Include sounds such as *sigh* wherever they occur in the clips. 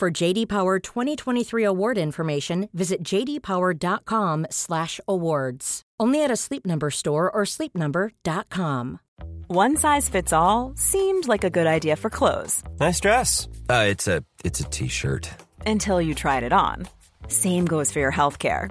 For JD Power 2023 award information, visit jdpower.com/awards. Only at a Sleep Number store or sleepnumber.com. One size fits all seemed like a good idea for clothes Nice dress. Uh, it's a it's a t-shirt. until you tried it on. Same goes for your healthcare.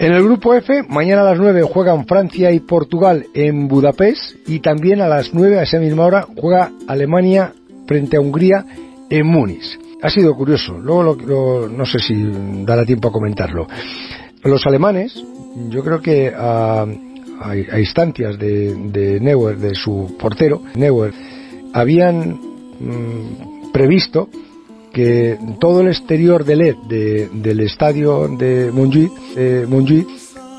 En el grupo F, mañana a las 9 juegan Francia y Portugal en Budapest y también a las 9 a esa misma hora juega Alemania frente a Hungría en Múnich. Ha sido curioso, luego no sé si dará tiempo a comentarlo. Los alemanes, yo creo que a instancias de, de Neuer, de su portero, Neuer, habían mm, previsto que todo el exterior de LED de- del estadio de Montjuic, Montjuic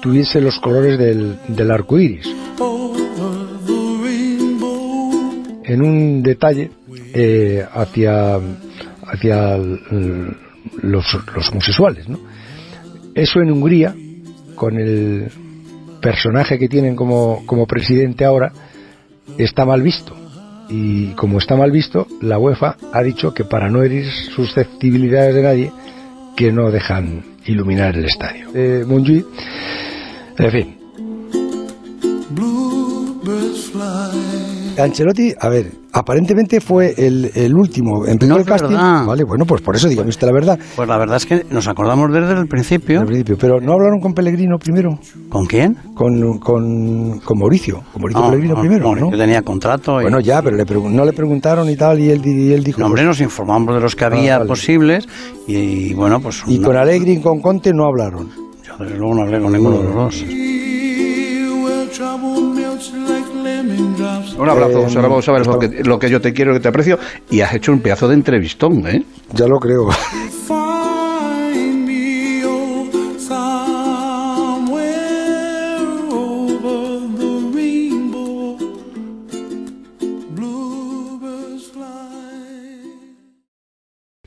tuviese los colores del, del arco iris. En un detalle eh, hacia, hacia los, homosexuales. Eso en Hungría, con el personaje que tienen como, como presidente ahora, está mal visto. Y como está mal visto, la UEFA ha dicho que para no herir susceptibilidades de nadie, que no dejan iluminar el estadio. Montjuic, en fin. Ancelotti, a ver, aparentemente fue el, el último. Empezó No el casting. verdad. Vale, bueno, pues por eso dígame usted la verdad. Pues la verdad es que nos acordamos desde el principio. Al principio. Pero no hablaron con Pellegrino primero. ¿Con quién? Con, con, con Mauricio. Con Mauricio No, Pellegrino no, primero, Mauricio ¿no? tenía contrato. y- Bueno, ya, pero le no le preguntaron y tal, y él, y él dijo. No, hombre, nos informamos de los que había Ah, vale. posibles y, bueno, pues... y una- con Allegri y con Conte no hablaron. Yo desde luego no hablé con ninguno de los dos. Un abrazo, Eh, José Ramón, sabes lo que, lo que yo te quiero, que te aprecio, y has hecho un pedazo de entrevistón, ¿eh? Ya lo creo.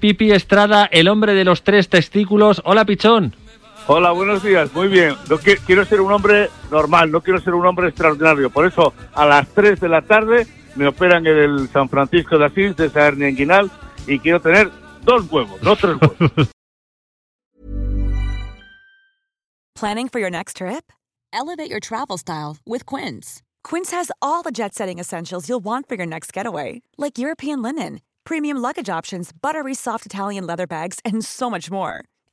Pipi Estrada, el hombre de los tres testículos. Hola, Pichón. Hola, buenos días. Muy bien. Quiero ser un hombre normal, no quiero ser un hombre extraordinario. Por eso, a las 3 de la tarde me operan en el San Francisco de Asís de esa hernia inguinal y quiero tener dos huevos, no tres huevos. *laughs* Planning for your next trip? Elevate your travel style with Quince. Quince has all the jet setting essentials you'll want for your next getaway, like European linen, premium luggage options, buttery soft Italian leather bags, and so much more.